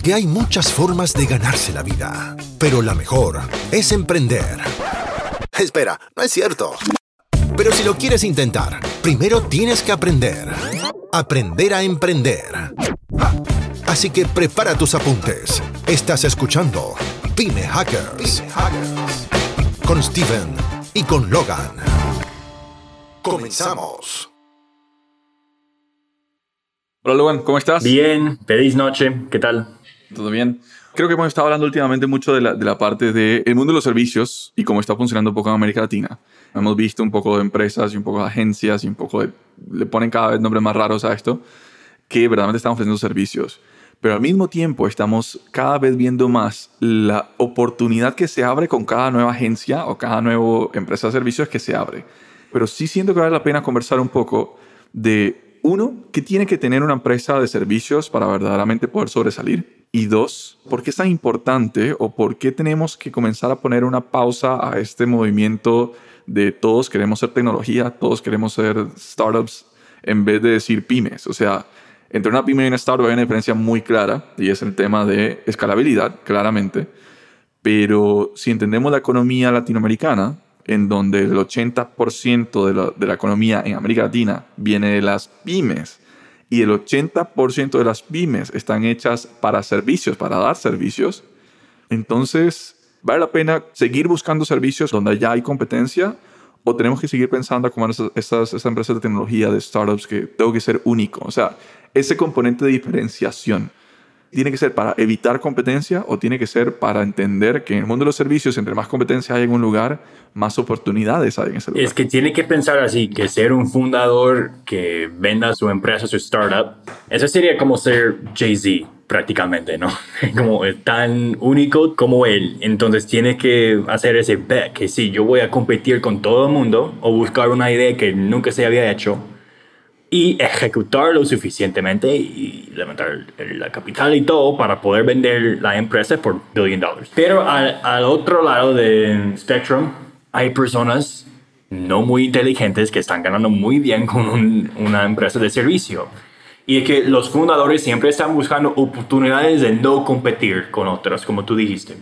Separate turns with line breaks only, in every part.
Porque hay muchas formas de ganarse la vida, pero la mejor es emprender. Espera, no es cierto. Pero si lo quieres intentar, primero tienes que aprender. Aprender a emprender. Así que prepara tus apuntes. Estás escuchando Pyme Hackers. Con Steven y con Logan. Comenzamos.
Hola Logan, ¿cómo estás?
Bien, feliz noche, ¿qué tal?
¿Todo bien? Creo que hemos estado hablando últimamente mucho de la, de la parte del mundo de los servicios y cómo está funcionando un poco en América Latina. Hemos visto un poco de empresas y un poco de agencias y un poco de... Le ponen cada vez nombres más raros a esto, que verdaderamente están ofreciendo servicios. Pero al mismo tiempo estamos cada vez viendo más la oportunidad que se abre con cada nueva agencia o cada nueva empresa de servicios que se abre. Pero sí siento que vale la pena conversar un poco de, uno, ¿qué tiene que tener una empresa de servicios para verdaderamente poder sobresalir? Y dos, ¿por qué es tan importante o por qué tenemos que comenzar a poner una pausa a este movimiento de todos queremos ser tecnología, todos queremos ser startups en vez de decir pymes? O sea, entre una pyme y una startup hay una diferencia muy clara y es el tema de escalabilidad, claramente. Pero si entendemos la economía latinoamericana, en donde el 80% de la, de la economía en América Latina viene de las pymes y el 80% de las pymes están hechas para servicios, para dar servicios, entonces vale la pena seguir buscando servicios donde ya hay competencia o tenemos que seguir pensando como esas, esas, esas empresas de tecnología, de startups, que tengo que ser único. O sea, ese componente de diferenciación tiene que ser para evitar competencia o tiene que ser para entender que en el mundo de los servicios, entre más competencia hay en un lugar, más oportunidades hay en ese lugar.
Es que tiene que pensar así, que ser un fundador que venda su empresa, su startup, eso sería como ser Jay-Z prácticamente, ¿no? Como tan único como él. Entonces tiene que hacer ese bet, que sí, yo voy a competir con todo el mundo o buscar una idea que nunca se había hecho y ejecutarlo suficientemente y levantar la capital y todo para poder vender la empresa por billion dólares. Pero al, al, otro lado del spectrum hay personas no muy inteligentes que están ganando muy bien con un, una empresa de servicio. Y es que los fundadores siempre están buscando oportunidades de no competir con otros, como tú dijiste.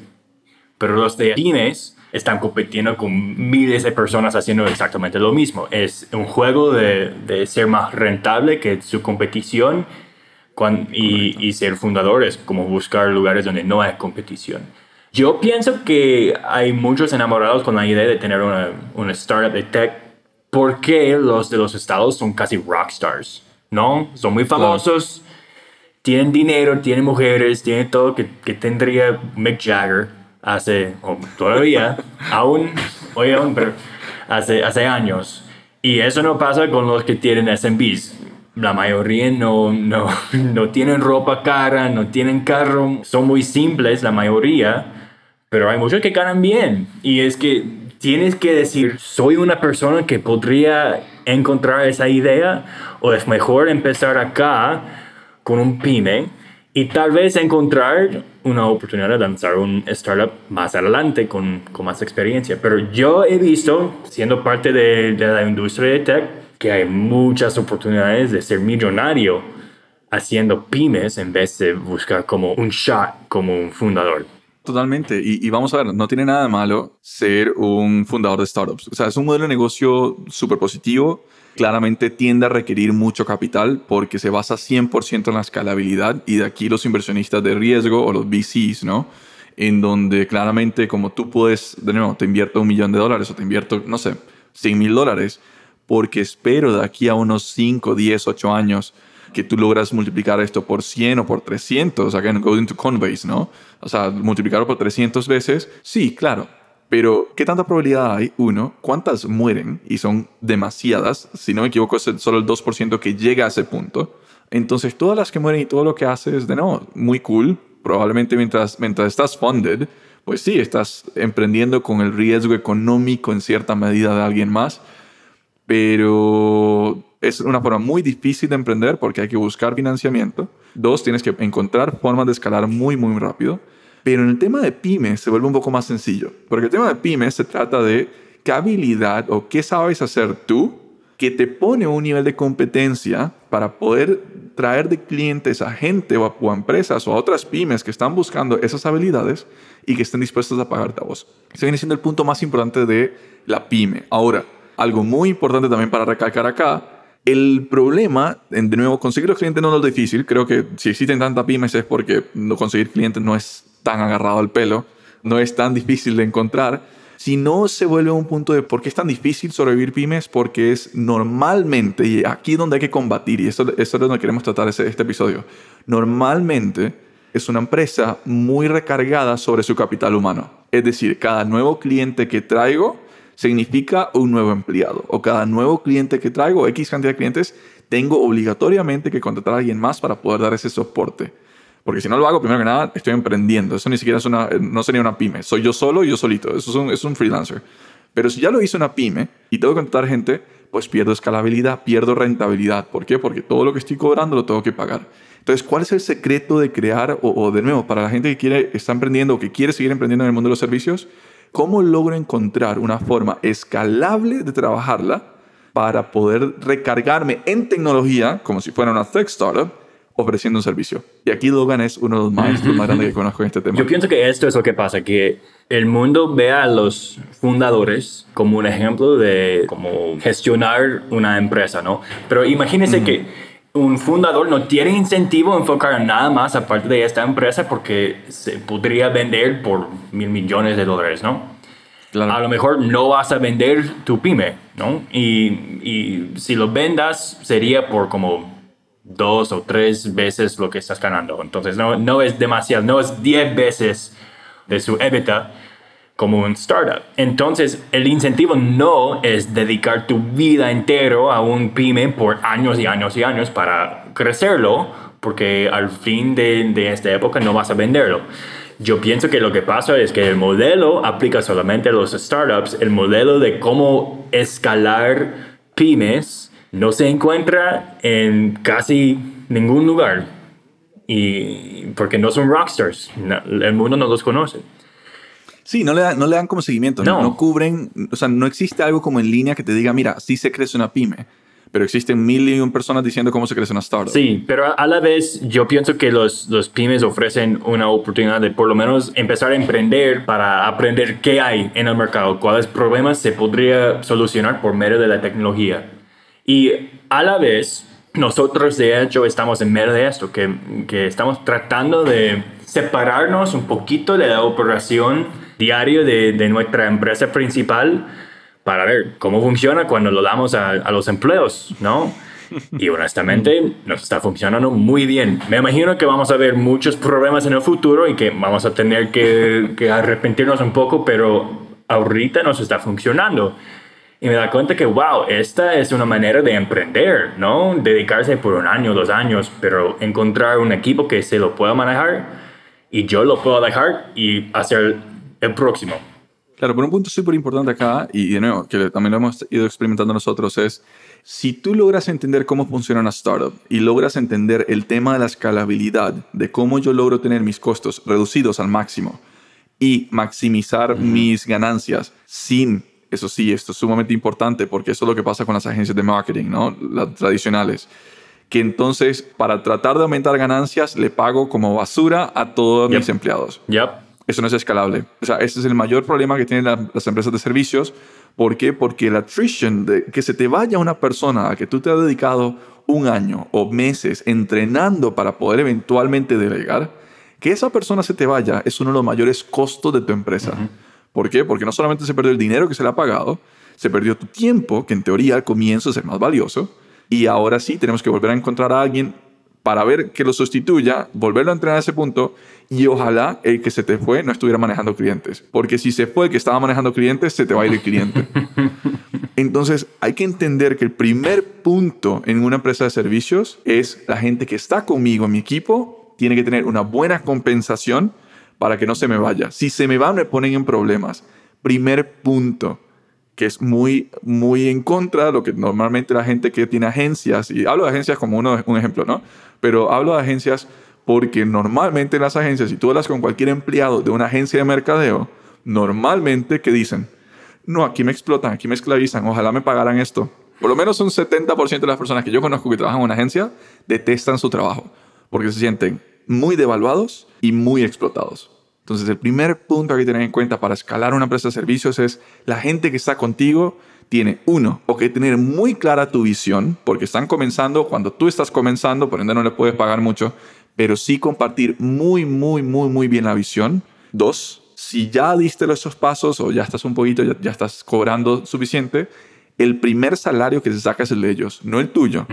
Pero los de pymes están compitiendo con miles de personas haciendo exactamente lo mismo. Es un juego de, de ser más rentable que su competición y, y, ser fundadores, como buscar lugares donde no hay competición. Yo pienso que hay muchos enamorados con la idea de tener una, una startup de tech porque los de los estados son casi rockstars, ¿no? Son muy famosos, tienen dinero, tienen mujeres, tienen todo que, que tendría Mick Jagger hace, o todavía, aún, hoy aún, pero hace, hace años. Y eso no pasa con los que tienen SMBs. La mayoría no, no, no tienen ropa cara, no tienen carro, son muy simples la mayoría, pero hay muchos que ganan bien. Y es que tienes que decir, soy una persona que podría encontrar esa idea o es mejor empezar acá con un pyme y tal vez encontrar una oportunidad de lanzar un startup más adelante con, con más experiencia. Pero yo he visto, siendo parte de, de, la industria de tech, que hay muchas oportunidades de ser millonario haciendo pymes en vez de buscar como un shot como un fundador.
Totalmente. Y, y, vamos a ver, no tiene nada de malo ser un fundador de startups. O sea, es un modelo de negocio súper positivo. Claramente tiende a requerir mucho capital porque se basa 100% en la escalabilidad y de aquí los inversionistas de riesgo o los VCs, ¿no? En donde claramente como tú puedes, de nuevo, te invierto un millón de dólares o te invierto, no sé, 100 mil dólares porque espero de aquí a unos 5, 10, 8 años que tú logras multiplicar esto por 100 o por 300, again, go into Coinbase, ¿no? O sea, multiplicarlo por 300 veces, sí, claro. Pero, ¿qué tanta probabilidad hay? Uno, ¿cuántas mueren? Y son demasiadas. Si no me equivoco, es solo el 2% que llega a ese punto. Entonces, todas las que mueren y todo lo que haces, de nuevo, muy cool. Probablemente mientras, mientras estás funded, pues sí, estás emprendiendo con el riesgo económico en cierta medida de alguien más. Pero es una forma muy difícil de emprender porque hay que buscar financiamiento. Dos, tienes que encontrar formas de escalar muy, muy rápido. Pero en el tema de pymes se vuelve un poco más sencillo. Porque el tema de pymes se trata de qué habilidad o qué sabes hacer tú que te pone un nivel de competencia para poder traer de clientes a gente o a, empresas o a otras pymes que están buscando esas habilidades y que estén dispuestos a pagarte a vos. Ese viene siendo el punto más importante de la pyme. Ahora, algo muy importante también para recalcar acá, el problema, de nuevo, conseguir los clientes no es lo difícil. Creo que si existen tantas pymes es porque conseguir clientes no es tan agarrado al pelo, no es tan difícil de encontrar si no se vuelve un punto de por qué es tan difícil sobrevivir pymes, porque es normalmente, y aquí donde hay que combatir, y eso, eso es donde queremos tratar este, este episodio, normalmente es una empresa muy recargada sobre su capital humano. Es decir, cada nuevo cliente que traigo significa un nuevo empleado, o cada nuevo cliente que traigo, X cantidad de clientes, tengo obligatoriamente que contratar a alguien más para poder dar ese soporte. Porque si no lo hago, primero que nada, estoy emprendiendo. Eso ni siquiera es una, no sería una pyme. Soy yo solo y yo solito. Eso es un, es un freelancer. Pero si ya lo hice una pyme y tengo que contratar gente, pues pierdo escalabilidad, pierdo rentabilidad. ¿Por qué? Porque todo lo que estoy cobrando lo tengo que pagar. Entonces, ¿cuál es el secreto de crear, o, de nuevo, para la gente que quiere, está emprendiendo o que quiere seguir emprendiendo en el mundo de los servicios, cómo logro encontrar una forma escalable de trabajarla para poder recargarme en tecnología, como si fuera una tech startup, ofreciendo un servicio. Y aquí Logan es uno de los maestros más grandes que conozco en este tema.
Yo pienso que esto es lo que pasa, que el mundo ve a los fundadores como un ejemplo de cómo gestionar una empresa, ¿no? Pero imagínense que un fundador no tiene incentivo a enfocar en nada más aparte de esta empresa porque se podría vender por mil millones de dólares, ¿no? Claro. A lo mejor no vas a vender tu pyme, ¿no? Y, y si lo vendas sería por como dos o tres veces lo que estás ganando. Entonces no, no es demasiado, no es diez veces de su EBITDA como un startup. Entonces el incentivo no es dedicar tu vida entero a un pyme por años y años y años para crecerlo, porque al fin de, de esta época no vas a venderlo. Yo pienso que lo que pasa es que el modelo aplica solamente a los startups, el modelo de cómo escalar pymes no se encuentra en casi ningún lugar. Y porque no son rockstars, el mundo no los conoce.
Sí, no le, dan, no le dan como seguimiento, no. no. cubren, o sea, no existe algo como en línea que te diga, mira, sí se crece una pyme, pero existen mil y un personas diciendo cómo se crece una startup.
Sí, pero a la vez yo pienso que los, los pymes ofrecen una oportunidad de por lo menos empezar a emprender para aprender qué hay en el mercado, cuáles problemas se podría solucionar por medio de la tecnología. Y a la vez, nosotros de hecho estamos en medio de esto, que, que estamos tratando de separarnos un poquito de la operación diaria de, de, nuestra empresa principal para ver cómo funciona cuando lo damos a, a los empleos, ¿no? Y honestamente nos está funcionando muy bien. Me imagino que vamos a ver muchos problemas en el futuro y que vamos a tener que, que arrepentirnos un poco, pero ahorita nos está funcionando. Y me da cuenta que, wow, esta es una manera de emprender, ¿no? Dedicarse por un año, dos años, pero encontrar un equipo que se lo pueda manejar y yo lo puedo dejar y hacer el próximo.
Claro, pero un punto súper importante acá, y de nuevo, que también lo hemos ido experimentando nosotros, es si tú logras entender cómo funciona una startup y logras entender el tema de la escalabilidad, de cómo yo logro tener mis costos reducidos al máximo y maximizar mis ganancias sin eso sí, esto es sumamente importante porque eso es lo que pasa con las agencias de marketing, ¿no? Las tradicionales. Que entonces, para tratar de aumentar ganancias, le pago como basura a todos mis empleados.
Yep.
Eso no es escalable. O sea, ese es el mayor problema que tienen las empresas de servicios. ¿Por qué? Porque la attrition, de que se te vaya una persona a que tú te has dedicado un año o meses entrenando para poder eventualmente delegar, que esa persona se te vaya es uno de los mayores costos de tu empresa. ¿Por qué? Porque no solamente se perdió el dinero que se le ha pagado, se perdió tu tiempo, que en teoría al comienzo es el más valioso, y ahora sí tenemos que volver a encontrar a alguien para ver que lo sustituya, volverlo a entrenar a ese punto y ojalá el que se te fue no estuviera manejando clientes. Porque si se fue el que estaba manejando clientes, se te va a ir el cliente. Entonces hay que entender que el primer punto en una empresa de servicios es la gente que está conmigo en mi equipo, tiene que tener una buena compensación para que no se me vaya. Si se me va, me ponen en problemas. Primer punto, que es muy, muy en contra de lo que normalmente la gente que tiene agencias, y hablo de agencias como uno, un ejemplo, ¿no? Pero hablo de agencias porque normalmente en las agencias, si tú hablas con cualquier empleado de una agencia de mercadeo, normalmente, ¿qué dicen? No, aquí me explotan, aquí me esclavizan, ojalá me pagaran esto. Por lo menos un 70% de las personas que yo conozco que trabajan en una agencia detestan su trabajo porque se sienten muy devaluados y muy explotados. Entonces, el primer punto que tener en cuenta para escalar una empresa de servicios es la gente que está contigo tiene, uno, o que tener muy clara tu visión, porque están comenzando cuando tú estás comenzando, por ende no le puedes pagar mucho, pero sí compartir muy, muy, muy, muy bien la visión. Dos, si ya diste esos pasos o ya estás un poquito, ya, estás cobrando suficiente, el primer salario que se saca es el de ellos, no el tuyo,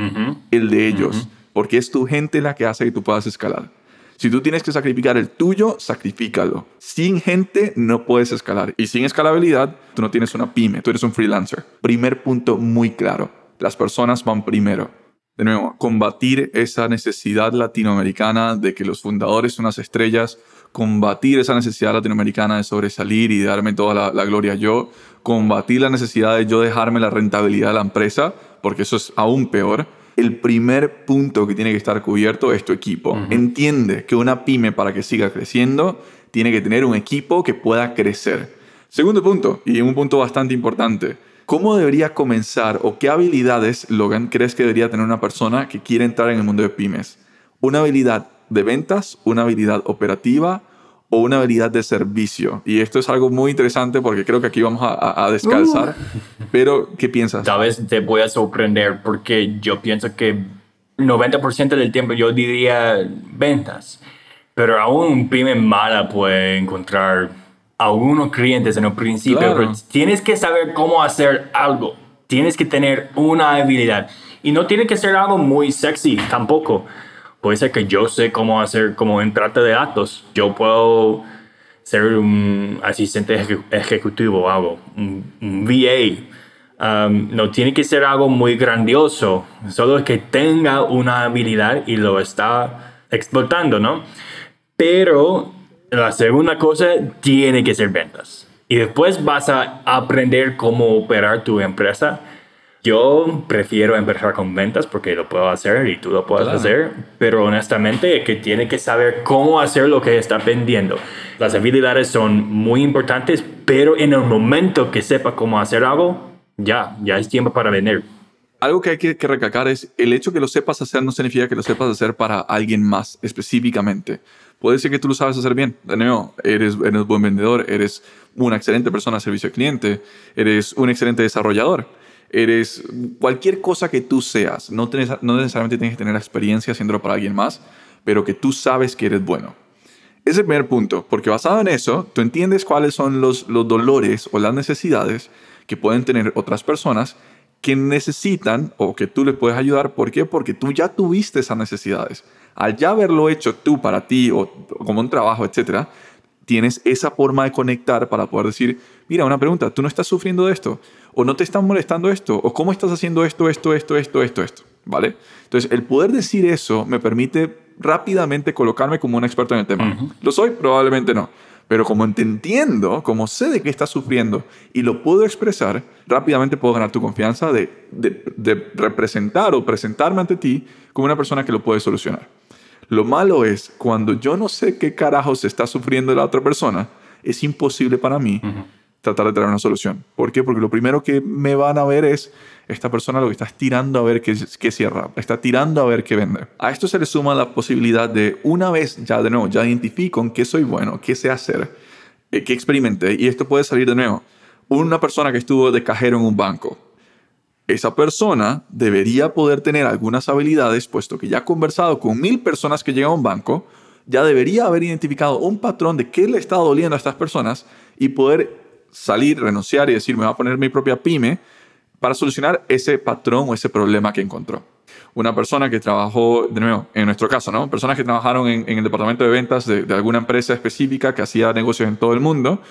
el de ellos, porque es tu gente la que hace que tú puedas escalar. Si tú tienes que sacrificar el tuyo, sacrifícalo. Sin gente no puedes escalar. Y sin escalabilidad, tú no tienes una pyme, tú eres un freelancer. Primer punto muy claro. Las personas van primero. De nuevo, combatir esa necesidad latinoamericana de que los fundadores son las estrellas, combatir esa necesidad latinoamericana de sobresalir y darme toda la, la gloria yo, combatir la necesidad de yo dejarme la rentabilidad de la empresa, porque eso es aún peor el primer punto que tiene que estar cubierto es tu equipo. Entiende que una pyme para que siga creciendo tiene que tener un equipo que pueda crecer. Segundo punto, y un punto bastante importante, ¿cómo debería comenzar o qué habilidades, Logan, crees que debería tener una persona que quiere entrar en el mundo de pymes? ¿Una habilidad de ventas, una habilidad operativa o una habilidad de servicio. Y esto es algo muy interesante porque creo que aquí vamos a, descalzar. Uh. Pero, ¿qué piensas?
Tal vez te voy a sorprender porque yo pienso que 90% del tiempo yo diría ventas. Pero aún un pyme mala puede encontrar algunos clientes en un principio. Pero tienes que saber cómo hacer algo. Tienes que tener una habilidad. Y no tiene que ser algo muy sexy tampoco puede ser que yo sé cómo hacer, cómo entrarte de datos. Yo puedo ser un asistente ejecutivo algo, un, VA. Um, no tiene que ser algo muy grandioso, solo que tenga una habilidad y lo está explotando, ¿no? Pero la segunda cosa tiene que ser ventas. Y después vas a aprender cómo operar tu empresa yo prefiero empezar con ventas porque lo puedo hacer y tú lo puedes hacer, pero honestamente que tiene que saber cómo hacer lo que está vendiendo. Las habilidades son muy importantes, pero en el momento que sepa cómo hacer algo, ya, ya es tiempo para vender.
Algo que hay que, que recalcar es el hecho que lo sepas hacer no significa que lo sepas hacer para alguien más específicamente. Puede ser que tú lo sabes hacer bien. De nuevo, eres, eres un buen vendedor, eres una excelente persona de servicio al cliente, eres un excelente desarrollador eres cualquier cosa que tú seas. No, no necesariamente tienes que tener experiencia haciéndolo para alguien más, pero que tú sabes que eres bueno. Ese es el primer punto, porque basado en eso, tú entiendes cuáles son los, los dolores o las necesidades que pueden tener otras personas que necesitan o que tú les puedes ayudar. ¿Por qué? Porque tú ya tuviste esas necesidades. Al ya haberlo hecho tú para ti o como un trabajo, etcétera, tienes esa forma de conectar para poder decir, mira, una pregunta, ¿tú no estás sufriendo de esto? ¿O no te están molestando esto? ¿O cómo estás haciendo esto, esto, esto, esto, esto, esto? ¿Vale? Entonces, el poder decir eso me permite rápidamente colocarme como un experto en el tema. ¿Lo soy? Probablemente no. Pero como te entiendo, como sé de qué estás sufriendo y lo puedo expresar, rápidamente puedo ganar tu confianza de, de, de representar o presentarme ante ti como una persona que lo puede solucionar. Lo malo es cuando yo no sé qué carajos está sufriendo la otra persona, es imposible para mí tratar de traer una solución. ¿Por qué? Porque lo primero que me van a ver es esta persona lo que está tirando a ver qué, cierra, está tirando a ver qué vende. A esto se le suma la posibilidad de una vez ya de nuevo, ya identifico en qué soy bueno, qué sé hacer, eh, qué experimenté y esto puede salir de nuevo. Una persona que estuvo de cajero en un banco, esa persona debería poder tener algunas habilidades, puesto que ya ha conversado con mil personas que llegan a un banco, ya debería haber identificado un patrón de qué le está doliendo a estas personas y poder salir, renunciar y decir, me voy a poner mi propia pyme para solucionar ese patrón o ese problema que encontró. Una persona que trabajó, de nuevo, en nuestro caso, ¿no? Personas que trabajaron en, el departamento de ventas de, de alguna empresa específica que hacía negocios en todo el mundo,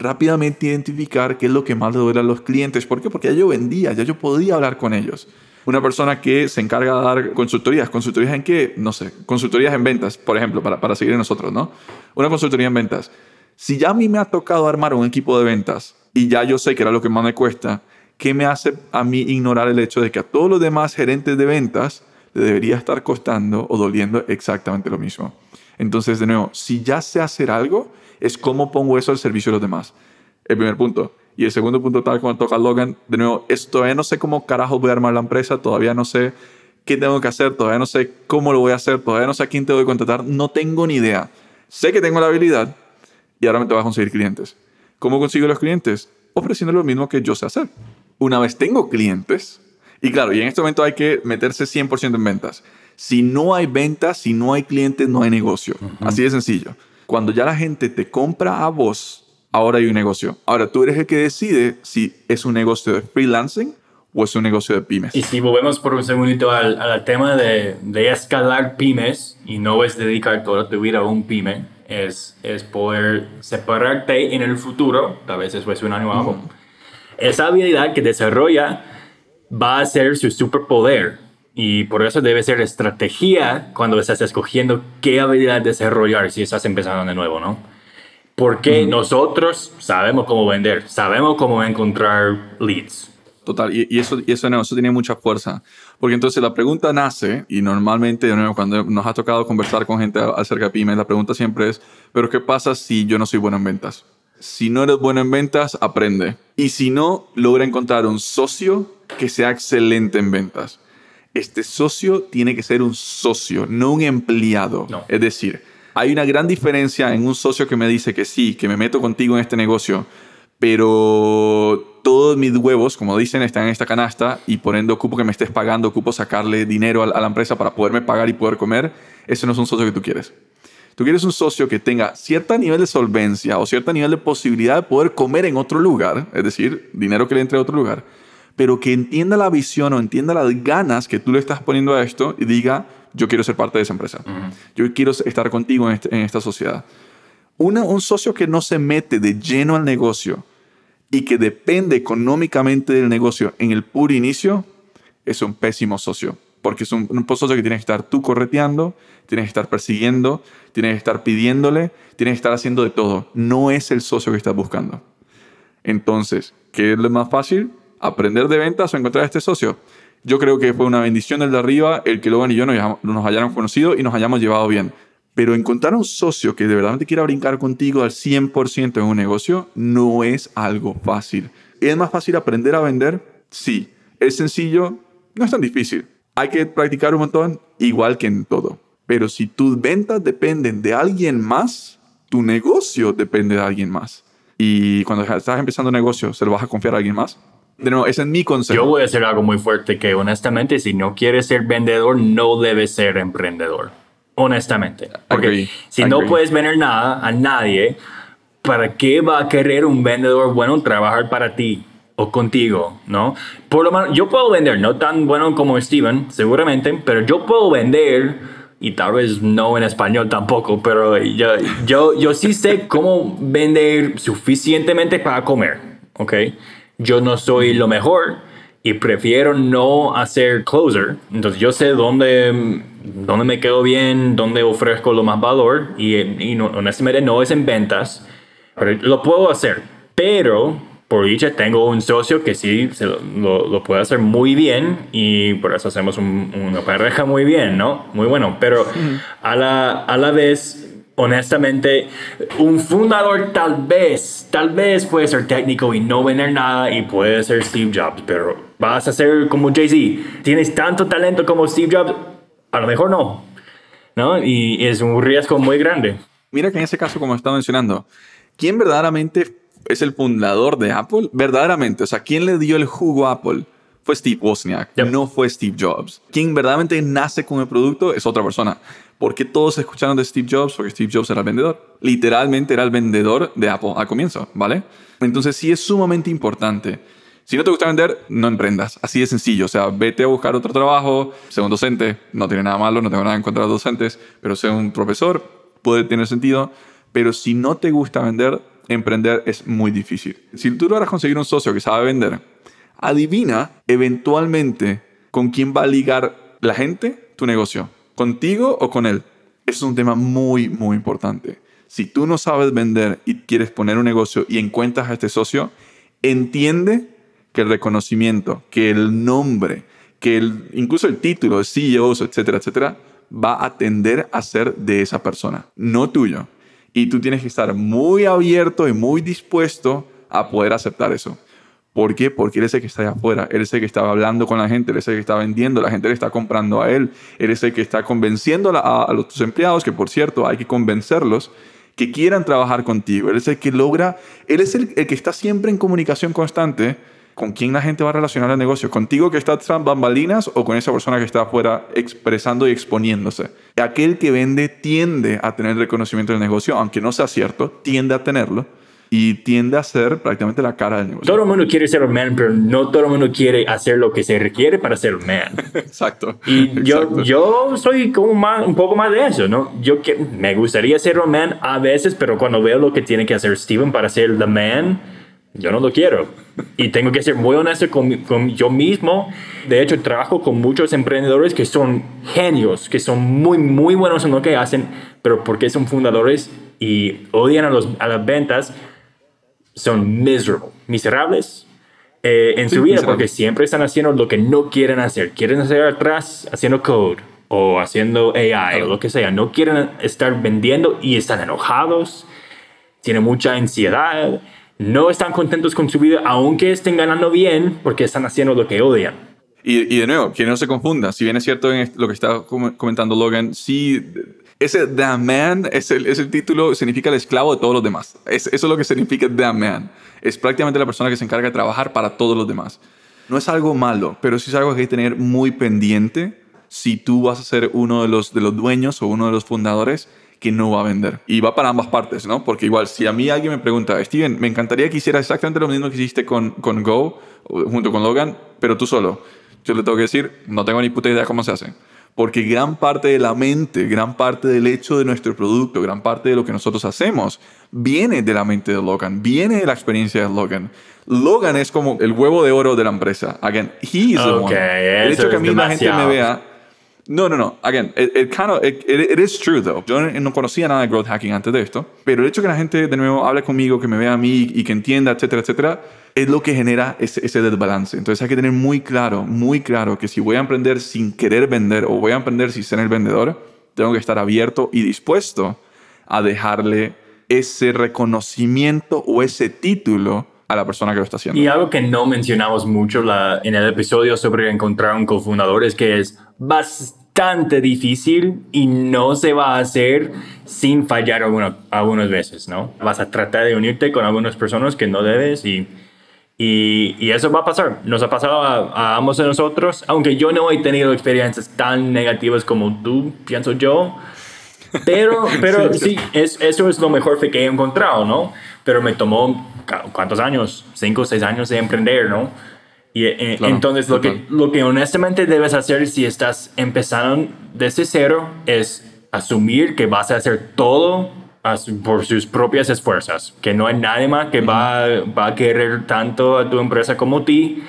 rápidamente identificar qué es lo que más le duele a los clientes. ¿Por qué? Porque ya yo vendía, ya yo podía hablar con ellos. Una persona que se encarga de dar consultorías. ¿Consultorías en qué? No sé. Consultorías en ventas, por ejemplo, para, para seguir en nosotros, ¿no? Una consultoría en ventas. Si ya a mí me ha tocado armar un equipo de ventas y ya yo sé que era lo que más me cuesta, ¿qué me hace a mí ignorar el hecho de que a todos los demás gerentes de ventas le debería estar costando o doliendo exactamente lo mismo? Entonces, de nuevo, si ya sé hacer algo, es cómo pongo eso al servicio de los demás. El primer punto. Y el segundo punto, tal como toca Logan, de nuevo, es, todavía no sé cómo carajo voy a armar la empresa, todavía no sé qué tengo que hacer, todavía no sé cómo lo voy a hacer, todavía no sé a quién te voy a contratar, no tengo ni idea. Sé que tengo la habilidad y ahora me te voy a conseguir clientes. ¿Cómo consigo los clientes? Ofreciendo lo mismo que yo sé hacer. Una vez tengo clientes, y claro, y en este momento hay que meterse 100% en ventas. Si no hay ventas, si no hay clientes, no hay negocio. Así de sencillo. Cuando ya la gente te compra a vos, ahora hay un negocio. Ahora tú eres el que decide si es un negocio de freelancing o es un negocio de pymes.
Y si volvemos por un segundito al, al tema de, de, escalar pymes y no es dedicar toda tu vida a un pyme, es, es poder separarte en el futuro, tal vez después de un año abajo. Esa habilidad que desarrolla va a ser su superpoder y por eso debe ser estrategia cuando estás escogiendo qué habilidad desarrollar si estás empezando de nuevo, ¿no? Porque nosotros sabemos cómo vender, sabemos cómo encontrar leads.
Total, y, eso, y eso, no, eso tiene mucha fuerza. Porque entonces la pregunta nace, y normalmente, de nuevo, cuando nos ha tocado conversar con gente acerca de pymes, la pregunta siempre es, ¿pero qué pasa si yo no soy bueno en ventas? Si no eres bueno en ventas, aprende. Y si no, logra encontrar un socio que sea excelente en ventas. Este socio tiene que ser un socio, no un empleado. Es decir, hay una gran diferencia en un socio que me dice que sí, que me meto contigo en este negocio, pero todos mis huevos, como dicen, están en esta canasta y por ende ocupo que me estés pagando, ocupo sacarle dinero a la empresa para poderme pagar y poder comer. Ese no es un socio que tú quieres. Tú quieres un socio que tenga cierto nivel de solvencia o cierto nivel de posibilidad de poder comer en otro lugar, es decir, dinero que le entre a otro lugar, pero que entienda la visión o entienda las ganas que tú le estás poniendo a esto y diga, yo quiero ser parte de esa empresa. Yo quiero estar contigo en, este, esta sociedad. un socio que no se mete de lleno al negocio y que depende económicamente del negocio en el puro inicio, es un pésimo socio. Porque es un, un socio que tienes que estar tú correteando, tienes que estar persiguiendo, tienes que estar pidiéndole, tienes que estar haciendo de todo. No es el socio que estás buscando. Entonces, ¿qué es lo más fácil? Aprender de ventas o encontrar este socio. Yo creo que fue una bendición del de arriba el que Logan y yo nos, nos hayamos conocido y nos hayamos llevado bien. Pero encontrar un socio que de verdad te quiera brincar contigo al 100% en un negocio no es algo fácil. ¿Es más fácil aprender a vender? Sí. ¿Es sencillo? No es tan difícil. Hay que practicar un montón, igual que en todo. Pero si tus ventas dependen de alguien más, tu negocio depende de alguien más. Y cuando estás empezando un negocio, ¿se lo vas a confiar a alguien más? De nuevo, ese es mi consejo.
Yo voy a hacer algo muy fuerte que honestamente si no quieres ser vendedor, no debes ser emprendedor. Honestamente. Porque si no puedes vender nada a nadie, ¿para qué va a querer un vendedor bueno trabajar para ti? o contigo, ¿no? Por lo menos yo puedo vender, no tan bueno como Steven, seguramente, pero yo puedo vender y tal vez no en español tampoco, pero yo, yo, yo sí sé cómo vender suficientemente para comer, ¿ok? Yo no soy lo mejor y prefiero no hacer closer. Entonces yo sé dónde, dónde me quedo bien, dónde ofrezco lo más valor y, y no, honestamente no es en ventas, pero lo puedo hacer. Pero por dicha tengo un socio que sí se lo, lo, puede hacer muy bien y por eso hacemos una pareja muy bien, ¿no? Muy bueno, pero a la, a la vez honestamente, un fundador tal vez, tal vez puede ser técnico y no vender nada y puede ser Steve Jobs, pero vas a ser como Jay-Z. Tienes tanto talento como Steve Jobs, a lo mejor no, ¿no? Y es un riesgo muy grande.
Mira que en ese caso, como estaba mencionando, ¿quién verdaderamente es el fundador de Apple? Verdaderamente, o sea, ¿quién le dio el jugo a Apple? Fue Steve Wozniak, no fue Steve Jobs. Quien verdaderamente nace con el producto es otra persona. ¿Por qué todos escucharon de Steve Jobs? Porque Steve Jobs era el vendedor. Literalmente era el vendedor de Apple al comienzo, ¿vale? Entonces sí es sumamente importante. Si no te gusta vender, no emprendas. Así de sencillo. O sea, vete a buscar otro trabajo, sé un docente. No tiene nada malo, no tengo nada en contra de los docentes, pero sé un profesor, puede tener sentido. Pero si no te gusta vender, emprender es muy difícil. Si tú logras conseguir un socio que sabe vender, adivina eventualmente con quién va a ligar la gente tu negocio contigo o con él. Es un tema muy, muy importante. Si tú no sabes vender y quieres poner un negocio y encuentras a este socio, entiende que el reconocimiento, que el nombre, que incluso el título de CEOs, etcétera, etcétera, va a tender a ser de esa persona, no tuyo. Y tú tienes que estar muy abierto y muy dispuesto a poder aceptar eso. ¿Por qué? Porque él es el que está allá afuera, él es el que está hablando con la gente, él es el que está vendiendo, la gente le está comprando a él, él es el que está convenciendo a, a los empleados, que por cierto hay que convencerlos que quieran trabajar contigo, él es el que logra, él es el, que está siempre en comunicación constante con quién la gente va a relacionar el negocio, contigo que está tras bambalinas o con esa persona que está afuera expresando y exponiéndose. Aquel que vende tiende a tener reconocimiento del negocio, aunque no sea cierto, tiende a tenerlo y tiende a ser prácticamente la cara del negocio.
Todo el mundo quiere ser un man, pero no todo el mundo quiere hacer lo que se requiere para ser un man.
Exacto.
Y yo, yo soy como más, un poco más de eso, ¿no? Yo que, me gustaría ser un man a veces, pero cuando veo lo que tiene que hacer Steven para ser the man, yo no lo quiero. Y tengo que ser muy honesto con, con, yo mismo. De hecho, trabajo con muchos emprendedores que son genios, que son muy, muy buenos en lo que hacen, pero porque son fundadores y odian a, los, a las ventas, son miserable, miserables eh, en
Sí,
su vida
miserable.
porque siempre están haciendo lo que no quieren hacer. Quieren hacer atrás haciendo code o haciendo AI o lo que sea. No quieren estar vendiendo y están enojados, tienen mucha ansiedad, no están contentos con su vida aunque estén ganando bien porque están haciendo lo que odian.
Y, y de nuevo, que no se confunda, si bien es cierto en lo que está com- comentando Logan, sí, ese The Man, es el, es el título, significa el esclavo de todos los demás. Es, eso es lo que significa The Man. Es prácticamente la persona que se encarga de trabajar para todos los demás. No es algo malo, pero sí es algo que hay que tener muy pendiente si tú vas a ser uno de los, de los dueños o uno de los fundadores que no va a vender. Y va para ambas partes, ¿no? Porque igual, si a mí alguien me pregunta, Steven, me encantaría que hicieras exactamente lo mismo que hiciste con, con Go, junto con Logan, pero tú solo. Yo le tengo que decir, no tengo ni puta idea cómo se hace. Porque gran parte de la mente, gran parte del hecho de nuestro producto, gran parte de lo que nosotros hacemos, viene de la mente de Logan, viene de la experiencia de Logan. Logan es como el huevo de oro de la empresa. Again, he is the one. El hecho que a mí la gente me vea no, no, no. Again, it, it kind of, it, it- it is true, though. Yo no conocía nada de growth hacking antes de esto, pero el hecho que la gente de nuevo hable conmigo, que me vea a mí y que entienda, etcétera, etcétera, es lo que genera ese, ese desbalance. Entonces hay que tener muy claro, muy claro que si voy a emprender sin querer vender o voy a emprender sin ser el vendedor, tengo que estar abierto y dispuesto a dejarle ese reconocimiento o ese título a la persona que lo está haciendo.
Y algo que no mencionamos mucho la- en el episodio sobre encontrar un cofundador es que es bastante difícil y no se va a hacer sin fallar alguna- algunas veces, ¿no? Vas a tratar de unirte con algunas personas que no debes y, y, y eso va a pasar. Nos ha pasado a, a ambos de nosotros, aunque yo no he tenido experiencias tan negativas como tú, pienso yo. Pero, pero sí, es, eso es lo mejor que he encontrado, ¿no? Pero me tomó, ¿cuántos años? Cinco o seis años de emprender, ¿no? Y eh,
Claro,
entonces lo que, lo que honestamente debes hacer si estás empezando desde cero es asumir que vas a hacer todo a su- por sus propias esfuerzos, que no hay nadie más que va, va a querer tanto a tu empresa como ti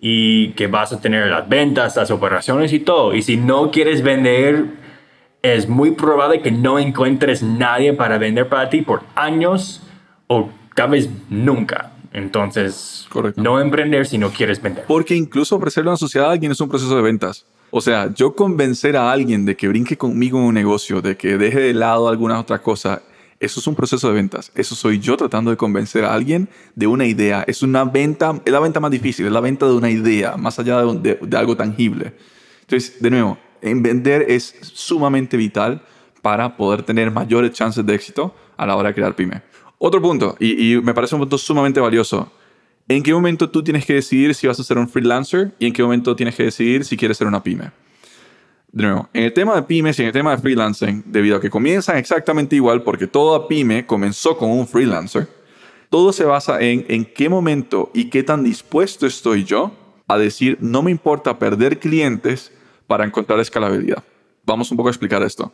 y que vas a tener las ventas, las operaciones y todo. Y si no quieres vender, es muy probable que no encuentres nadie para vender para ti por años o tal vez nunca. Entonces,
Correcto.
no emprender si no quieres vender.
Porque incluso ofrecerle a una sociedad a alguien es un proceso de ventas. O sea, yo convencer a alguien de que brinque conmigo en un negocio, de que deje de lado alguna otra cosa, eso es un proceso de ventas. Eso soy yo tratando de convencer a alguien de una idea. Es una venta, es la venta más difícil, es la venta de una idea, más allá de- de algo tangible. Entonces, de nuevo, en vender es sumamente vital para poder tener mayores chances de éxito a la hora de crear pyme. Otro punto, y, y me parece un punto sumamente valioso. ¿En qué momento tú tienes que decidir si vas a ser un freelancer y en qué momento tienes que decidir si quieres ser una pyme? De nuevo, en el tema de pymes y en el tema de freelancing, debido a que comienzan exactamente igual, porque toda pyme comenzó con un freelancer, todo se basa en en qué momento y qué tan dispuesto estoy yo a decir, no me importa perder clientes para encontrar escalabilidad. Vamos un poco a explicar esto.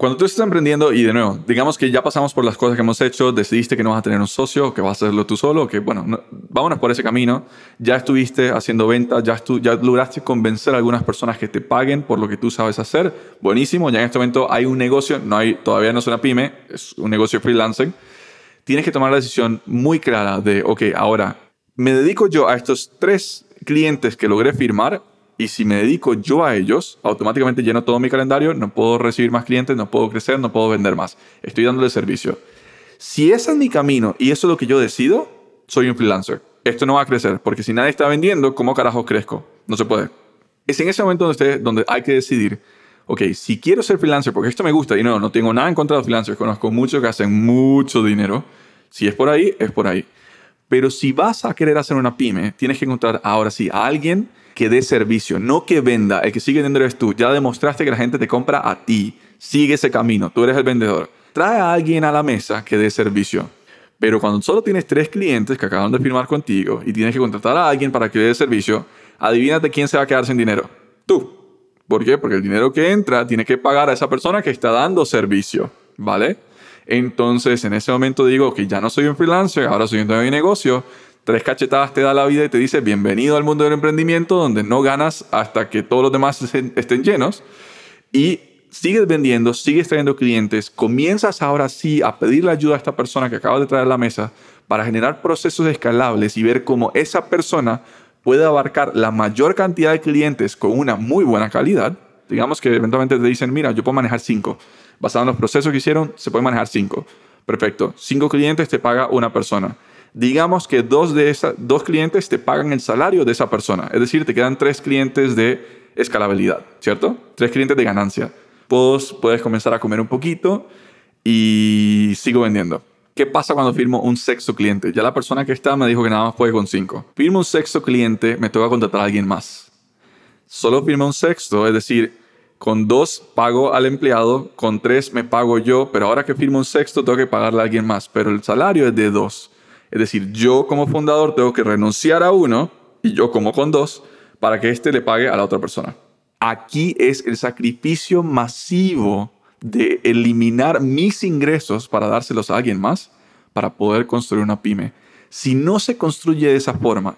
Cuando tú estás emprendiendo y de nuevo, digamos que ya pasamos por las cosas que hemos hecho, decidiste que no vas a tener un socio, que vas a hacerlo tú solo, que bueno, no- vámonos por ese camino, ya estuviste haciendo ventas, ya, lograste convencer a algunas personas que te paguen por lo que tú sabes hacer, buenísimo, ya en este momento hay un negocio, no hay, todavía no es una pyme, es un negocio freelancing, tienes que tomar la decisión muy clara de, ok, ahora, me dedico yo a estos tres clientes que logré firmar y si me dedico yo a ellos, automáticamente lleno todo mi calendario, no puedo recibir más clientes, no puedo crecer, no puedo vender más. Estoy dándole servicio. Si ese es mi camino y eso es lo que yo decido, soy un freelancer. Esto no va a crecer, porque si nadie está vendiendo, ¿cómo carajo crezco? No se puede. Es en ese momento donde, usted, donde hay que decidir, ok, si quiero ser freelancer, porque esto me gusta, y no, no tengo nada en contra de los freelancers, conozco muchos que hacen mucho dinero. Si es por ahí, es por ahí. Pero si vas a querer hacer una pyme, tienes que encontrar ahora sí a alguien que dé servicio, no que venda. El que sigue vendiendo eres tú. Ya demostraste que la gente te compra a ti. Sigue ese camino. Tú eres el vendedor. Trae a alguien a la mesa que dé servicio. Pero cuando solo tienes tres clientes que acaban de firmar contigo y tienes que contratar a alguien para que dé servicio, adivínate quién se va a quedar sin dinero. Tú. ¿Por qué? Porque el dinero que entra tiene que pagar a esa persona que está dando servicio. ¿Vale? Entonces, en ese momento digo que ya no soy un freelancer, ahora soy un dueño de negocio tres cachetadas te da la vida y te dice bienvenido al mundo del emprendimiento donde no ganas hasta que todos los demás estén llenos y sigues vendiendo, sigues trayendo clientes, comienzas ahora sí a pedirle ayuda a esta persona que acabas de traer a la mesa para generar procesos escalables y ver cómo esa persona puede abarcar la mayor cantidad de clientes con una muy buena calidad. Digamos que eventualmente te dicen, mira, yo puedo manejar cinco. Basado en los procesos que hicieron, se puede manejar cinco. Perfecto. Cinco clientes te paga una persona digamos que dos, de dos clientes te pagan el salario de esa persona. Es decir, te quedan tres clientes de escalabilidad, ¿cierto? Tres clientes de ganancia. Puedes comenzar a comer un poquito y sigo vendiendo. ¿Qué pasa cuando firmo un sexto cliente? Ya la persona que está me dijo que nada más puede con cinco. Firmo un sexto cliente, me toca contratar a alguien más. Solo firmo un sexto, es decir, con dos pago al empleado, con tres me pago yo, pero ahora que firmo un sexto tengo que pagarle a alguien más, pero el salario es de dos. Es decir, yo como fundador tengo que renunciar a uno y yo como con dos para que éste le pague a la otra persona. Aquí es el sacrificio masivo de eliminar mis ingresos para dárselos a alguien más para poder construir una pyme. Si no se construye de esa forma,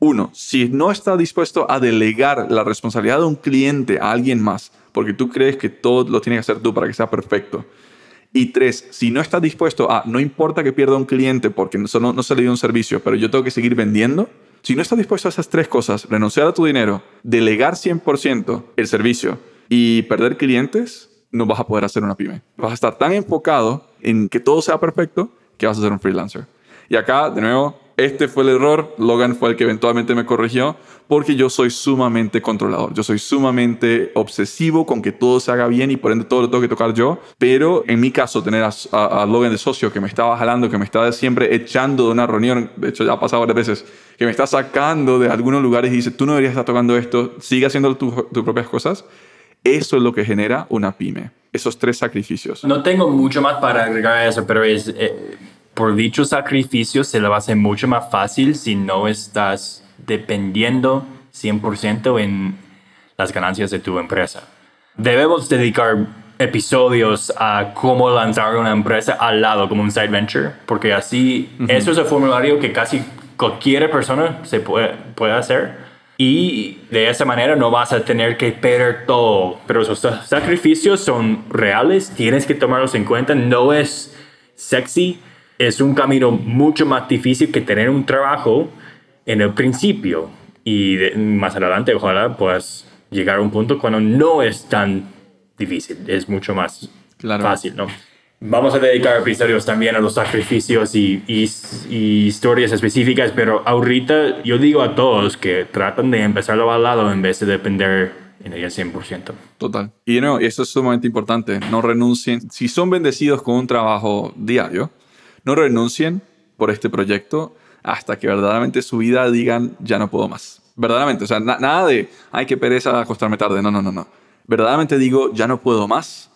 uno, si no está dispuesto a delegar la responsabilidad de un cliente a alguien más, porque tú crees que todo lo tiene que hacer tú para que sea perfecto, y tres, si no estás dispuesto a, no importa que pierda un cliente porque no, no, se le dio un servicio, pero yo tengo que seguir vendiendo, si no estás dispuesto a esas tres cosas, renunciar a tu dinero, delegar 100% el servicio y perder clientes, no vas a poder hacer una pyme. Vas a estar tan enfocado en que todo sea perfecto que vas a ser un freelancer. Y acá, de nuevo, este fue el error, Logan fue el que eventualmente me corrigió, porque yo soy sumamente controlador, yo soy sumamente obsesivo con que todo se haga bien y por ende todo lo tengo que tocar yo, pero en mi caso tener a, Logan de socio que me estaba jalando, que me estaba siempre echando de una reunión, de hecho ya ha pasado varias veces, que me está sacando de algunos lugares y dice, tú no deberías estar tocando esto, sigue haciendo tus propias cosas, eso es lo que genera una pyme, esos tres sacrificios.
No tengo mucho más para agregar a eso, pero es... Eh, por dicho sacrificio se lo va a hacer mucho más fácil si no estás dependiendo 100% en las ganancias de tu empresa. Debemos dedicar episodios a cómo lanzar una empresa al lado como un side venture, porque así eso es el formulario que casi cualquier persona se puede, puede hacer y de esa manera no vas a tener que perder todo. Pero esos sacrificios son reales, tienes que tomarlos en cuenta, no es sexy es un camino mucho más difícil que tener un trabajo en el principio. Y más adelante, ojalá puedas llegar a un punto cuando no es tan difícil, es mucho más fácil, ¿no? Vamos a dedicar episodios también a los sacrificios y, historias específicas, pero ahorita yo digo a todos que tratan de empezarlo al lado en vez de depender en ella 100%.
Total. Y no, eso es sumamente importante. No renuncien. Si son bendecidos con un trabajo diario, no renuncien por este proyecto hasta que verdaderamente su vida digan, ya no puedo más. Verdaderamente, o sea, nada de, ay, qué pereza acostarme tarde. No, no, no, no. Verdaderamente digo, ya no puedo más.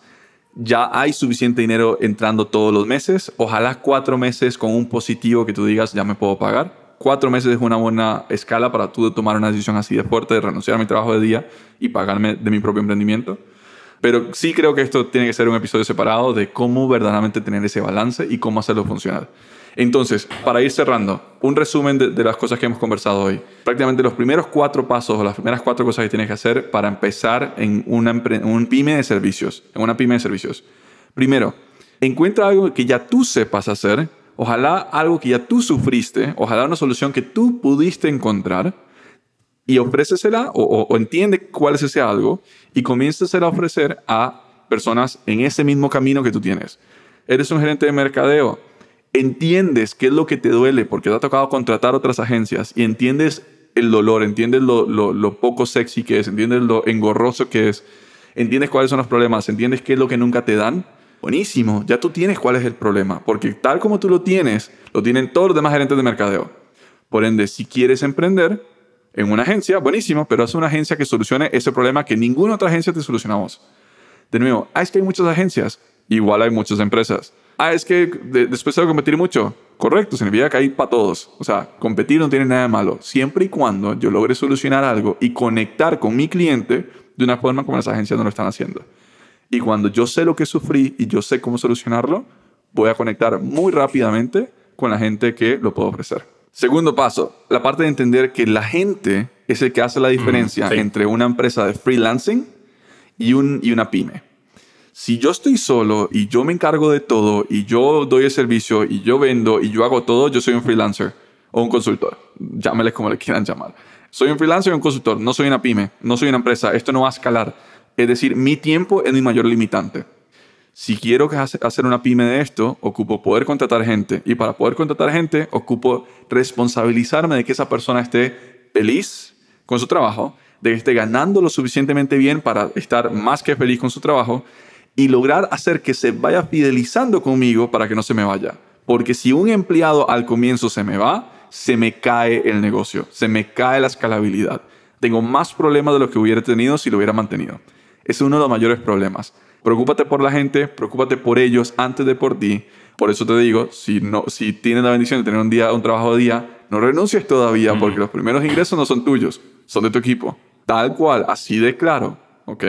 Ya hay suficiente dinero entrando todos los meses. Ojalá cuatro meses con un positivo que tú digas, ya me puedo pagar. Cuatro meses es una buena escala para tú tomar una decisión así de fuerte, de renunciar a mi trabajo de día y pagarme de mi propio emprendimiento. Pero sí creo que esto tiene que ser un episodio separado de cómo verdaderamente tener ese balance y cómo hacerlo funcionar. Entonces, para ir cerrando, un resumen de, las cosas que hemos conversado hoy. Prácticamente los primeros cuatro pasos o las primeras cuatro cosas que tienes que hacer para empezar en un pyme de servicios. En una pyme de servicios. Primero, encuentra algo que ya tú sepas hacer. Ojalá algo que ya tú sufriste. Ojalá una solución que tú pudiste encontrar y ofrécesela o, entiende cuál es ese algo y comiences a ofrecer a personas en ese mismo camino que tú tienes. Eres un gerente de mercadeo. entiendes qué es lo que te duele porque te ha tocado contratar otras agencias y entiendes el dolor, entiendes lo, lo, poco sexy que es, entiendes lo engorroso que es, entiendes cuáles son los problemas, entiendes qué es lo que nunca te dan, buenísimo, ya tú tienes cuál es el problema, porque tal como tú lo tienes, lo tienen todos los demás gerentes de mercadeo. Por ende, si quieres emprender en una agencia, buenísimo, pero haz una agencia que solucione ese problema que ninguna otra agencia te solucionamos. De nuevo, ah, es que hay muchas agencias, igual hay muchas empresas. Ah, es que después de competir mucho. Correcto, significa que hay para todos. O sea, competir no tiene nada de malo, siempre y cuando yo logre solucionar algo y conectar con mi cliente de una forma como las agencias no lo están haciendo. Y cuando yo sé lo que sufrí y yo sé cómo solucionarlo, voy a conectar muy rápidamente con la gente que lo puedo ofrecer. Segundo paso, la parte de entender que la gente es el que hace la diferencia entre una empresa de freelancing y, un, y una pyme. Si yo estoy solo y yo me encargo de todo y yo doy el servicio y yo vendo y yo hago todo, yo soy un freelancer o un consultor. Llámeles como le quieran llamar. Soy un freelancer o un consultor, no soy una pyme, no soy una empresa. Esto no va a escalar. Es decir, mi tiempo es mi mayor limitante. Si quiero hacer una pyme de esto, ocupo poder contratar gente. Y para poder contratar gente, ocupo responsabilizarme de que esa persona esté feliz con su trabajo, de que esté ganando lo suficientemente bien para estar más que feliz con su trabajo y lograr hacer que se vaya fidelizando conmigo para que no se me vaya. Porque si un empleado al comienzo se me va, se me cae el negocio, se me cae la escalabilidad. Tengo más problemas de lo que hubiera tenido si lo hubiera mantenido. Es uno de los mayores problemas. Preocúpate por la gente, preocúpate por ellos antes de por ti. Por eso te digo, si, no, si tienes la bendición de tener un, día, un trabajo de día, no renuncies todavía porque los primeros ingresos no son tuyos, son de tu equipo. Tal cual, así de claro. ¿Ok?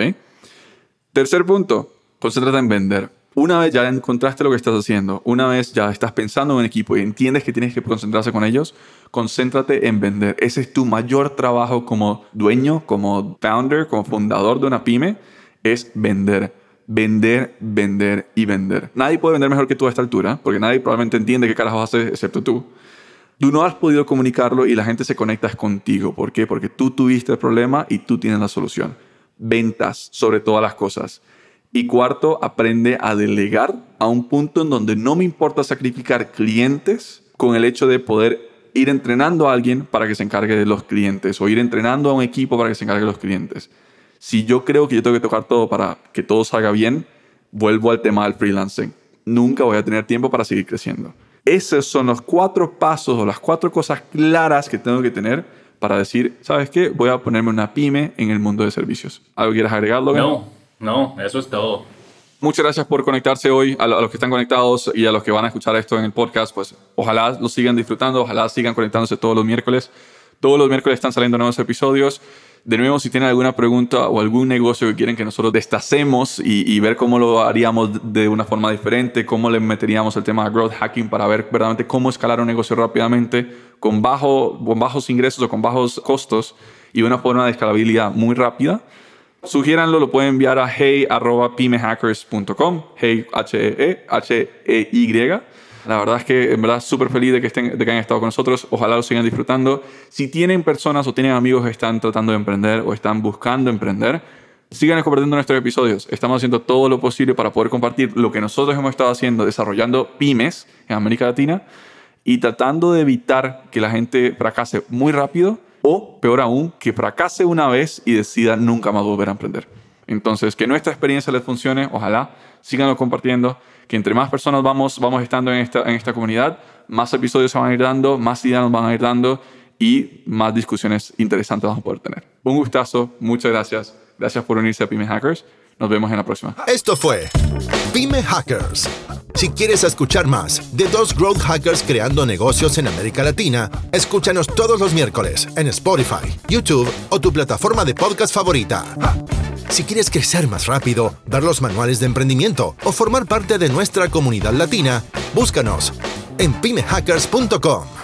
Tercer punto, Concéntrate en vender. Una vez ya encontraste lo que estás haciendo, una vez ya estás pensando en un equipo y entiendes que tienes que concentrarse con ellos, concéntrate en vender. Ese es tu mayor trabajo como dueño, como founder, como fundador de una pyme, es vender. Vender, vender y vender. Nadie puede vender mejor que tú a esta altura, porque nadie probablemente entiende qué carajo haces excepto tú. Tú no has podido comunicarlo y la gente se conecta contigo. ¿Por qué? Porque tú tuviste el problema y tú tienes la solución. Ventas sobre todas las cosas. Y cuarto, aprende a delegar a un punto en donde no me importa sacrificar clientes con el hecho de poder ir entrenando a alguien para que se encargue de los clientes o ir entrenando a un equipo para que se encargue de los clientes. Si yo creo que yo tengo que tocar todo para que todo salga bien, vuelvo al tema del freelancing. Nunca voy a tener tiempo para seguir creciendo. Esos son los cuatro pasos o las cuatro cosas claras que tengo que tener para decir, ¿sabes qué? Voy a ponerme una pyme en el mundo de servicios. ¿Algo quieres agregarlo?
No. No, eso es todo.
Muchas gracias por conectarse hoy. A los que están conectados y a los que van a escuchar esto en el podcast, pues ojalá lo sigan disfrutando, ojalá sigan conectándose todos los miércoles. Todos los miércoles están saliendo nuevos episodios. De nuevo, si tienen alguna pregunta o algún negocio que quieren que nosotros destacemos y, ver cómo lo haríamos de una forma diferente, cómo le meteríamos el tema de growth hacking para ver verdaderamente cómo escalar un negocio rápidamente con, bajo, con bajos ingresos o con bajos costos y una forma de escalabilidad muy rápida, Sugiéranlo, lo pueden enviar a hey.pimehackers.com, hey, H-E-E, H-E-Y. La verdad es que en verdad súper feliz de que, estén, de que hayan estado con nosotros. Ojalá lo sigan disfrutando. Si tienen personas o tienen amigos que están tratando de emprender o están buscando emprender, sigan compartiendo nuestros episodios. Estamos haciendo todo lo posible para poder compartir lo que nosotros hemos estado haciendo, desarrollando pymes en América Latina y tratando de evitar que la gente fracase muy rápido o, peor aún, que fracase una vez y decida nunca más volver a emprender. Entonces, que nuestra experiencia les funcione, ojalá, síganlo compartiendo, que entre más personas vamos, vamos estando en esta, en esta comunidad, más episodios se van a ir dando, más ideas nos van a ir dando y más discusiones interesantes vamos a poder tener. Un gustazo, muchas gracias. Gracias por unirse a Pyme Hackers. Nos vemos en la próxima.
Esto fue Pyme Hackers si quieres escuchar más de dos growth hackers creando negocios en América Latina, escúchanos todos los miércoles en Spotify, YouTube o tu plataforma de podcast favorita. Si quieres crecer más rápido, ver los manuales de emprendimiento o formar parte de nuestra comunidad latina, búscanos en pymehackers.com.